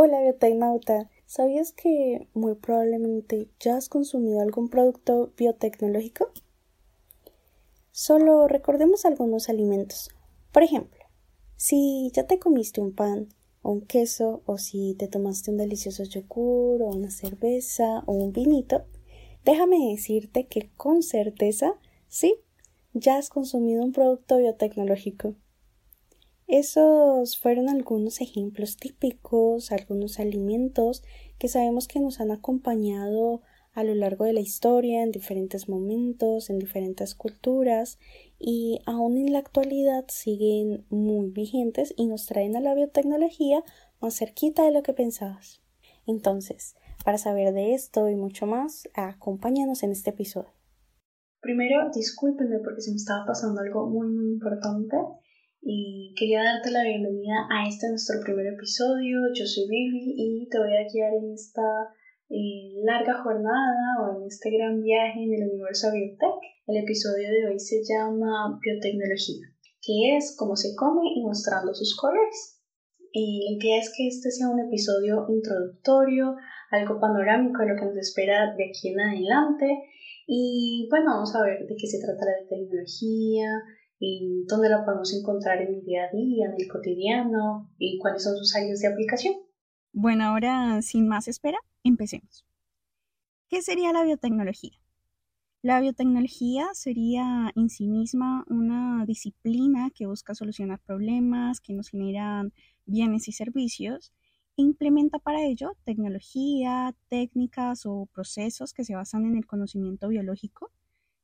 Hola biotecnauta, ¿sabías que muy probablemente ya has consumido algún producto biotecnológico? Solo recordemos algunos alimentos. Por ejemplo, si ya te comiste un pan o un queso o si te tomaste un delicioso yogur o una cerveza o un vinito, déjame decirte que con certeza sí, ya has consumido un producto biotecnológico. Esos fueron algunos ejemplos típicos, algunos alimentos que sabemos que nos han acompañado a lo largo de la historia, en diferentes momentos, en diferentes culturas y aún en la actualidad siguen muy vigentes y nos traen a la biotecnología más cerquita de lo que pensabas. Entonces, para saber de esto y mucho más, acompáñanos en este episodio. Primero, discúlpenme porque se me estaba pasando algo muy muy importante y quería darte la bienvenida a este nuestro primer episodio. Yo soy Vivi y te voy a guiar en esta eh, larga jornada o en este gran viaje en el universo biotech. El episodio de hoy se llama Biotecnología, que es cómo se come y mostrando sus colores. Y la idea es que este sea un episodio introductorio, algo panorámico de lo que nos espera de aquí en adelante. Y bueno, vamos a ver de qué se trata la biotecnología, y dónde la podemos encontrar en el día a día, en el cotidiano y cuáles son sus áreas de aplicación. Bueno, ahora sin más espera, empecemos. ¿Qué sería la biotecnología? La biotecnología sería en sí misma una disciplina que busca solucionar problemas que nos generan bienes y servicios e implementa para ello tecnología, técnicas o procesos que se basan en el conocimiento biológico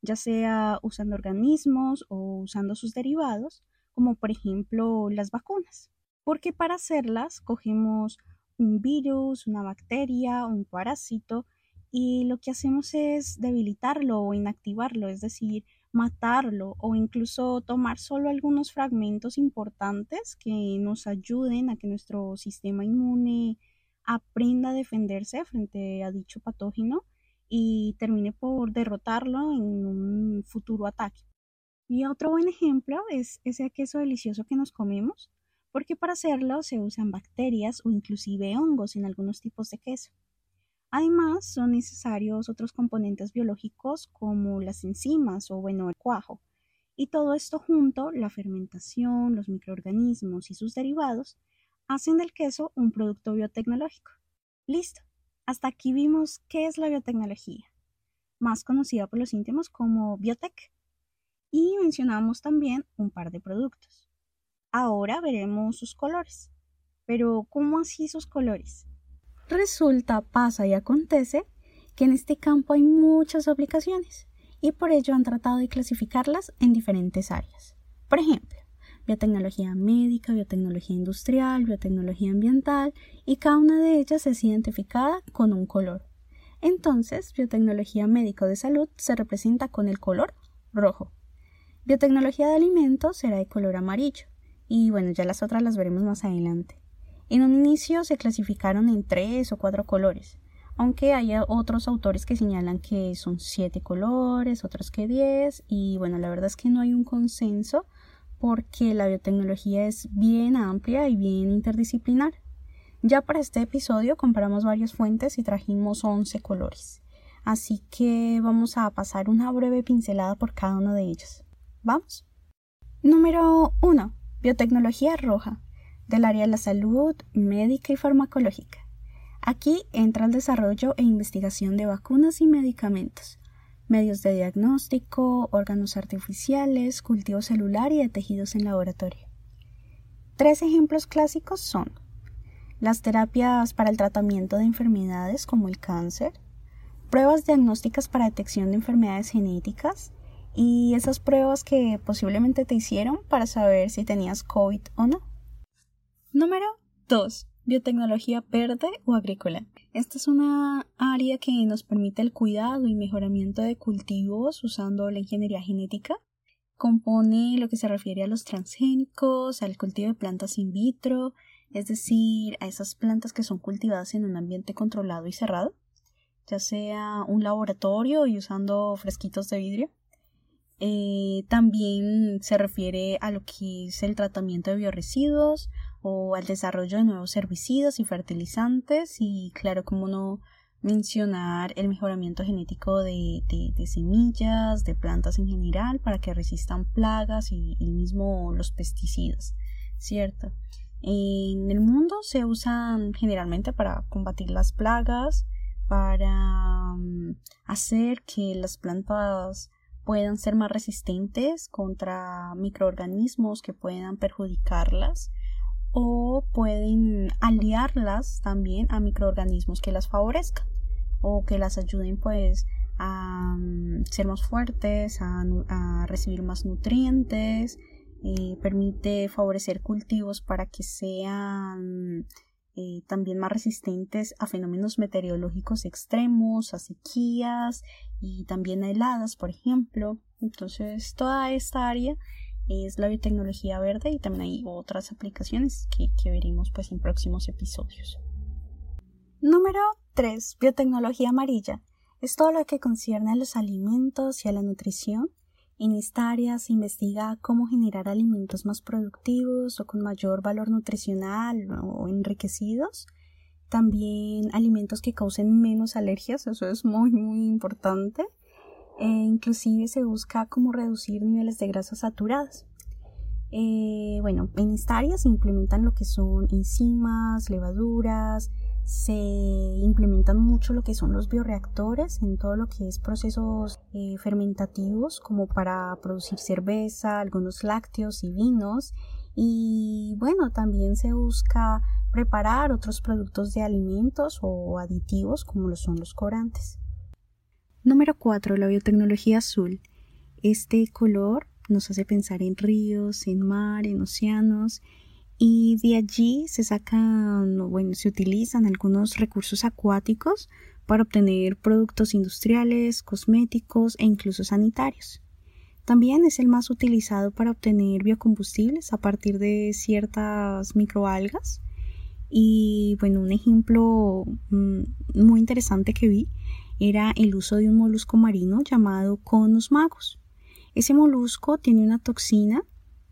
ya sea usando organismos o usando sus derivados, como por ejemplo las vacunas. Porque para hacerlas cogemos un virus, una bacteria, un parásito y lo que hacemos es debilitarlo o inactivarlo, es decir, matarlo o incluso tomar solo algunos fragmentos importantes que nos ayuden a que nuestro sistema inmune aprenda a defenderse frente a dicho patógeno y termine por derrotarlo en un futuro ataque. Y otro buen ejemplo es ese queso delicioso que nos comemos, porque para hacerlo se usan bacterias o inclusive hongos en algunos tipos de queso. Además, son necesarios otros componentes biológicos como las enzimas o bueno, el cuajo. Y todo esto junto, la fermentación, los microorganismos y sus derivados, hacen del queso un producto biotecnológico. Listo. Hasta aquí vimos qué es la biotecnología, más conocida por los íntimos como biotech, y mencionamos también un par de productos. Ahora veremos sus colores. Pero, ¿cómo así sus colores? Resulta, pasa y acontece que en este campo hay muchas aplicaciones y por ello han tratado de clasificarlas en diferentes áreas. Por ejemplo, biotecnología médica, biotecnología industrial, biotecnología ambiental y cada una de ellas es identificada con un color. Entonces, biotecnología médico de salud se representa con el color rojo. Biotecnología de alimentos será de color amarillo. Y bueno, ya las otras las veremos más adelante. En un inicio se clasificaron en tres o cuatro colores, aunque hay otros autores que señalan que son siete colores, otros que diez, y bueno, la verdad es que no hay un consenso porque la biotecnología es bien amplia y bien interdisciplinar. Ya para este episodio comparamos varias fuentes y trajimos 11 colores. Así que vamos a pasar una breve pincelada por cada uno de ellos. ¿Vamos? Número 1. Biotecnología roja, del área de la salud, médica y farmacológica. Aquí entra el desarrollo e investigación de vacunas y medicamentos, medios de diagnóstico, órganos artificiales, cultivo celular y de tejidos en laboratorio. Tres ejemplos clásicos son las terapias para el tratamiento de enfermedades como el cáncer, pruebas diagnósticas para detección de enfermedades genéticas y esas pruebas que posiblemente te hicieron para saber si tenías COVID o no. Número 2 biotecnología verde o agrícola. Esta es una área que nos permite el cuidado y mejoramiento de cultivos usando la ingeniería genética. Compone lo que se refiere a los transgénicos, al cultivo de plantas in vitro, es decir, a esas plantas que son cultivadas en un ambiente controlado y cerrado, ya sea un laboratorio y usando fresquitos de vidrio. Eh, también se refiere a lo que es el tratamiento de bioresiduos o al desarrollo de nuevos herbicidas y fertilizantes y claro, como no mencionar el mejoramiento genético de, semillas, de plantas en general, para que resistan plagas y, mismo los pesticidas, ¿cierto? En el mundo se usan generalmente para combatir las plagas, para mm, hacer que las plantas puedan ser más resistentes contra microorganismos que puedan perjudicarlas o pueden aliarlas también a microorganismos que las favorezcan o que las ayuden pues a mm, ser más fuertes, a, recibir más nutrientes, eh, permite favorecer cultivos para que sean eh, también más resistentes a fenómenos meteorológicos extremos, a sequías y también a heladas, por ejemplo. Entonces, toda esta área es la biotecnología verde y también hay otras aplicaciones que, que veremos pues en próximos episodios. Número 3. Biotecnología amarilla. Es todo lo que concierne a los alimentos y a la nutrición. En esta área se investiga cómo generar alimentos más productivos o con mayor valor nutricional o enriquecidos. También alimentos que causen menos alergias, eso es muy muy importante. E inclusive se busca cómo reducir niveles de grasas saturadas. Eh, bueno, en esta área se implementan lo que son enzimas, levaduras, se implementan mucho lo que son los bioreactores en todo lo que es procesos eh, fermentativos como para producir cerveza, algunos lácteos y vinos y bueno también se busca preparar otros productos de alimentos o aditivos como son los corantes. Número 4. La biotecnología azul. Este color nos hace pensar en ríos, en mar, en océanos y de allí se sacan, bueno, se utilizan algunos recursos acuáticos para obtener productos industriales, cosméticos e incluso sanitarios. También es el más utilizado para obtener biocombustibles a partir de ciertas microalgas. Y bueno, un ejemplo mm, muy interesante que vi era el uso de un molusco marino llamado conus magus. Ese molusco tiene una toxina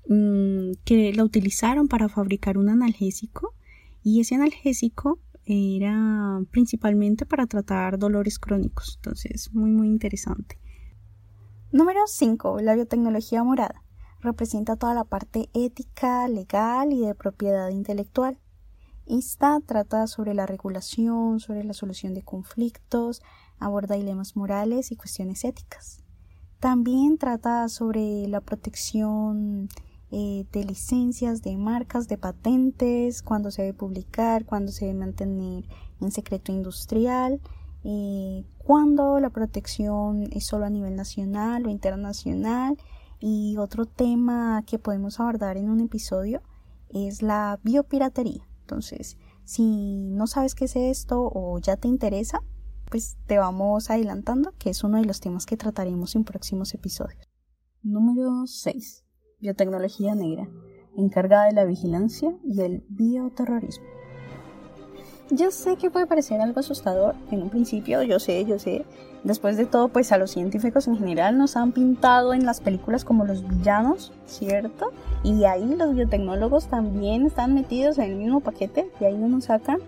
Mm, que la utilizaron para fabricar un analgésico y ese analgésico era principalmente para tratar dolores crónicos. Entonces, muy, muy interesante. Número 5. La biotecnología morada. Representa toda la parte ética, legal y de propiedad intelectual. Esta trata sobre la regulación, sobre la solución de conflictos, aborda dilemas morales y cuestiones éticas. También trata sobre la protección eh, de licencias, de marcas, de patentes, cuándo se debe publicar, cuándo se debe mantener en secreto industrial, eh, cuándo la protección es solo a nivel nacional o internacional. Y otro tema que podemos abordar en un episodio es la biopiratería. Entonces, si no sabes qué es esto o ya te interesa, pues te vamos adelantando que es uno de los temas que trataremos en próximos episodios. Número 6 biotecnología negra, encargada de la vigilancia y el bioterrorismo. Yo sé que puede parecer algo asustador en un principio, yo sé, yo sé. Después de todo, pues a los científicos en general nos han pintado en las películas como los villanos, ¿cierto? Y ahí los biotecnólogos también están metidos en el mismo paquete, y ahí no nos sacan.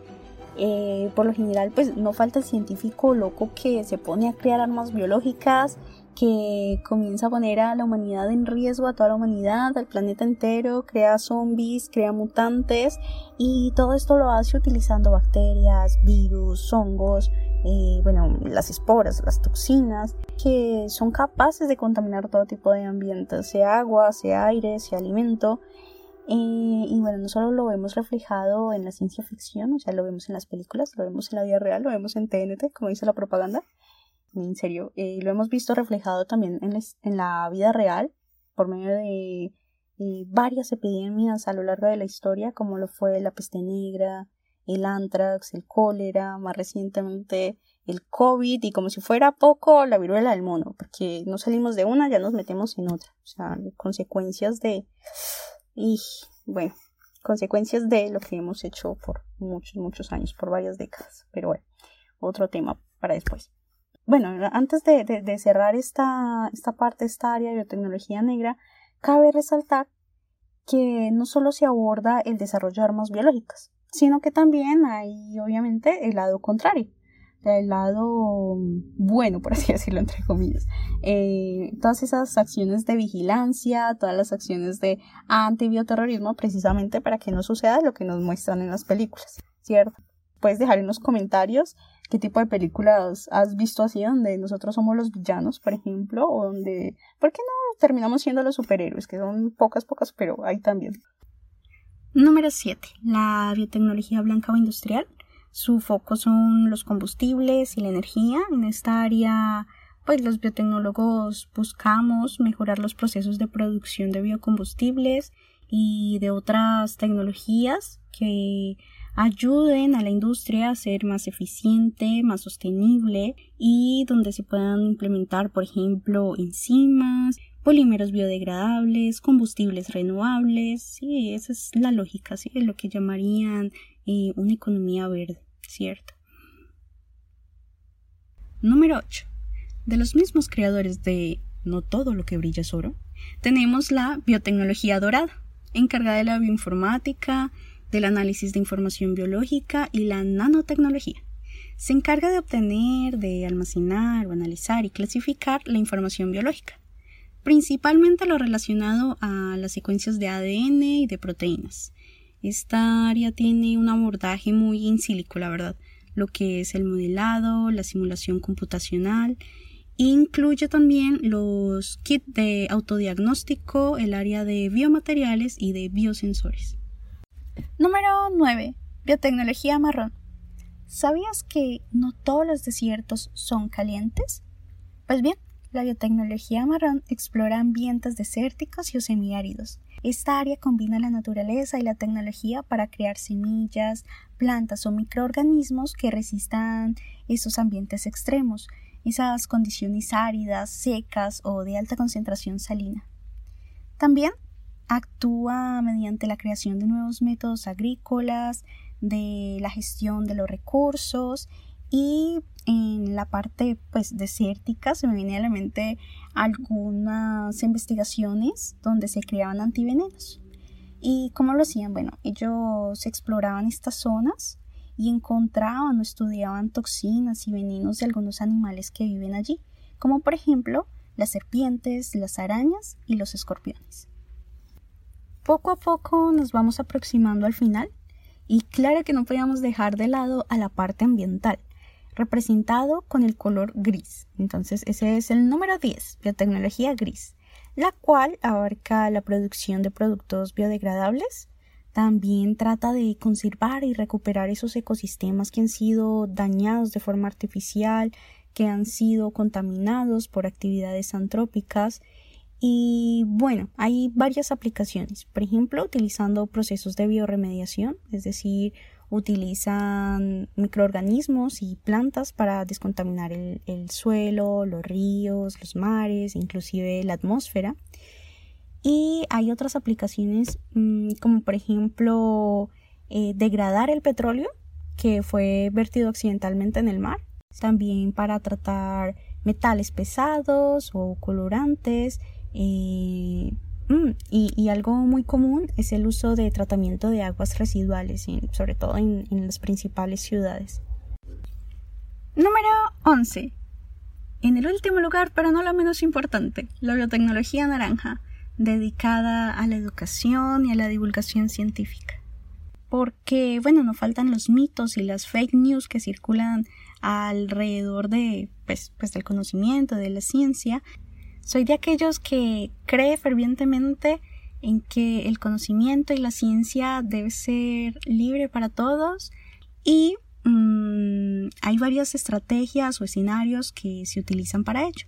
Eh, por lo general, pues no falta el científico loco que se pone a crear armas biológicas, que comienza a poner a la humanidad en riesgo, a toda la humanidad, al planeta entero, crea zombies, crea mutantes y todo esto lo hace utilizando bacterias, virus, hongos, eh, bueno, las esporas, las toxinas, que son capaces de contaminar todo tipo de ambientes, sea agua, sea aire, sea alimento. Eh, y bueno, no solo lo vemos reflejado en la ciencia ficción, o sea, lo vemos en las películas, lo vemos en la vida real, lo vemos en TNT, como dice la propaganda, en serio, eh, lo hemos visto reflejado también en, la vida real por medio de varias epidemias a lo largo de la historia, como lo fue la peste negra, el antrax, el cólera, más recientemente el COVID y como si fuera poco la viruela del mono, porque no salimos de una, ya nos metemos en otra. O sea, consecuencias de... Y bueno, consecuencias de lo que hemos hecho por muchos, muchos años, por varias décadas. Pero bueno, otro tema para después bueno, antes de, cerrar esta, esta parte, esta área de biotecnología negra, cabe resaltar que no solo se aborda el desarrollo de armas biológicas, sino que también hay obviamente el lado contrario, el lado bueno, por así decirlo, entre comillas. Eh, todas esas acciones de vigilancia, todas las acciones de antibioterrorismo, precisamente para que no suceda lo que nos muestran en las películas, ¿cierto? Puedes dejar en los comentarios qué tipo de películas has visto así, donde nosotros somos los villanos, por ejemplo, o donde, ¿por qué no terminamos siendo los superhéroes? Que son pocas, pocas, pero hay también. Número 7. La biotecnología blanca o industrial. Su foco son los combustibles y la energía. En esta área, pues los biotecnólogos buscamos mejorar los procesos de producción de biocombustibles y de otras tecnologías que ayuden a la industria a ser más eficiente, más sostenible y donde se puedan implementar, por ejemplo, enzimas, polímeros biodegradables, combustibles renovables. Sí, esa es la lógica, sí, lo que llamarían eh, una economía verde, ¿cierto? Número 8. De los mismos creadores de No todo lo que brilla es oro, tenemos la biotecnología dorada, encargada de la bioinformática, del análisis de información biológica y la nanotecnología. Se encarga de obtener, de almacenar analizar y clasificar la información biológica, principalmente lo relacionado a las secuencias de ADN y de proteínas. Esta área tiene un abordaje muy in silico, la verdad, lo que es el modelado, la simulación computacional, incluye también los kits de autodiagnóstico, el área de biomateriales y de biosensores. Número 9. Biotecnología marrón. ¿Sabías que no todos los desiertos son calientes? Pues bien, la biotecnología marrón explora ambientes desérticos y semiáridos. Esta área combina la naturaleza y la tecnología para crear semillas, plantas o microorganismos que resistan esos ambientes extremos, esas condiciones áridas, secas o de alta concentración salina. También actúa mediante la creación de nuevos métodos agrícolas, de la gestión de los recursos y en la parte pues desértica se me viene a la mente algunas investigaciones donde se creaban antivenenos. ¿Y cómo lo hacían? Bueno, ellos exploraban estas zonas y encontraban o estudiaban toxinas y venenos de algunos animales que viven allí, como por ejemplo las serpientes, las arañas y los escorpiones. Poco a poco nos vamos aproximando al final y claro que no podíamos dejar de lado a la parte ambiental, representado con el color gris. Entonces ese es el número 10, biotecnología gris, la cual abarca la producción de productos biodegradables, también trata de conservar y recuperar esos ecosistemas que han sido dañados de forma artificial, que han sido contaminados por actividades antrópicas y bueno, hay varias aplicaciones. Por ejemplo, utilizando procesos de bioremediación, es decir, utilizan microorganismos y plantas para descontaminar el, suelo, los ríos, los mares, inclusive la atmósfera. Y hay otras aplicaciones mm, como por ejemplo eh, degradar el petróleo que fue vertido accidentalmente en el mar. También para tratar metales pesados o colorantes eh, mm, y, algo muy común es el uso de tratamiento de aguas residuales, sobre todo en, las principales ciudades. Número 11. En el último lugar, pero no lo menos importante, la biotecnología naranja, dedicada a la educación y a la divulgación científica. Porque, bueno, no faltan los mitos y las fake news que circulan alrededor de, pues, pues del conocimiento, de la ciencia, soy de aquellos que cree fervientemente en que el conocimiento y la ciencia debe ser libre para todos y mm, hay varias estrategias o escenarios que se utilizan para ello.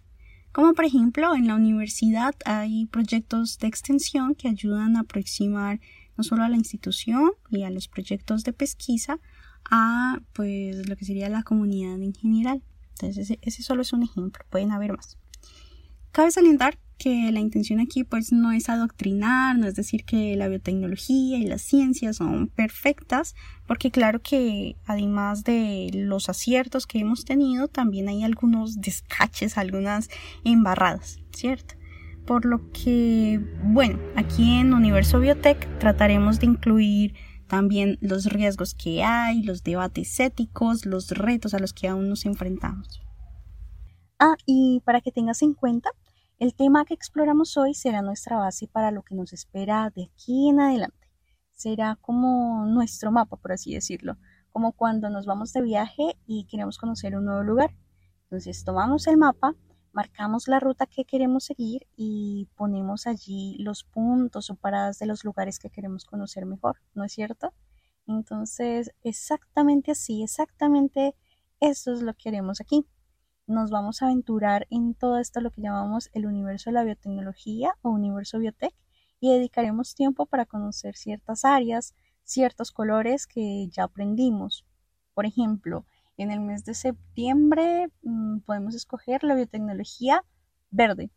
Como por ejemplo en la universidad hay proyectos de extensión que ayudan a aproximar no solo a la institución y a los proyectos de pesquisa a pues lo que sería la comunidad en general. Entonces ese, ese solo es un ejemplo, pueden haber más. Cabe salientar que la intención aquí pues no es adoctrinar, no es decir que la biotecnología y la ciencia son perfectas, porque claro que además de los aciertos que hemos tenido, también hay algunos descaches, algunas embarradas, ¿cierto? por lo que, bueno, aquí en Universo Biotech trataremos de incluir también los riesgos que hay, los debates éticos, los retos a los que aún nos enfrentamos. Ah, y para que tengas en cuenta, el tema que exploramos hoy será nuestra base para lo que nos espera de aquí en adelante. Será como nuestro mapa, por así decirlo, como cuando nos vamos de viaje y queremos conocer un nuevo lugar. Entonces tomamos el mapa, marcamos la ruta que queremos seguir y ponemos allí los puntos o paradas de los lugares que queremos conocer mejor, ¿no es cierto? Entonces, exactamente así, exactamente eso es lo que haremos aquí nos vamos a aventurar en todo esto lo que llamamos el universo de la biotecnología o universo biotech y dedicaremos tiempo para conocer ciertas áreas, ciertos colores que ya aprendimos. Por ejemplo, en el mes de septiembre mm, podemos escoger la biotecnología verde.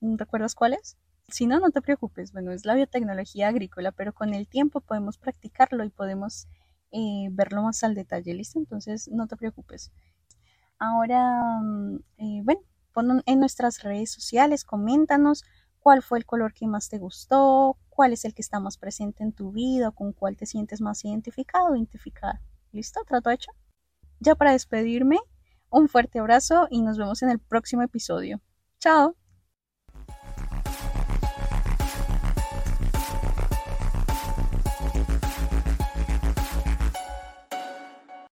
¿Recuerdas cuál es? Si no, no te preocupes. Bueno, es la biotecnología agrícola, pero con el tiempo podemos practicarlo y podemos eh, verlo más al detalle. ¿Listo? Entonces, no te preocupes. Ahora, eh, bueno, pon en nuestras redes sociales, coméntanos cuál fue el color que más te gustó, cuál es el que está más presente en tu vida, con cuál te sientes más identificado o identificada. ¿Listo? ¿Trato hecho? Ya para despedirme, un fuerte abrazo y nos vemos en el próximo episodio. Chao.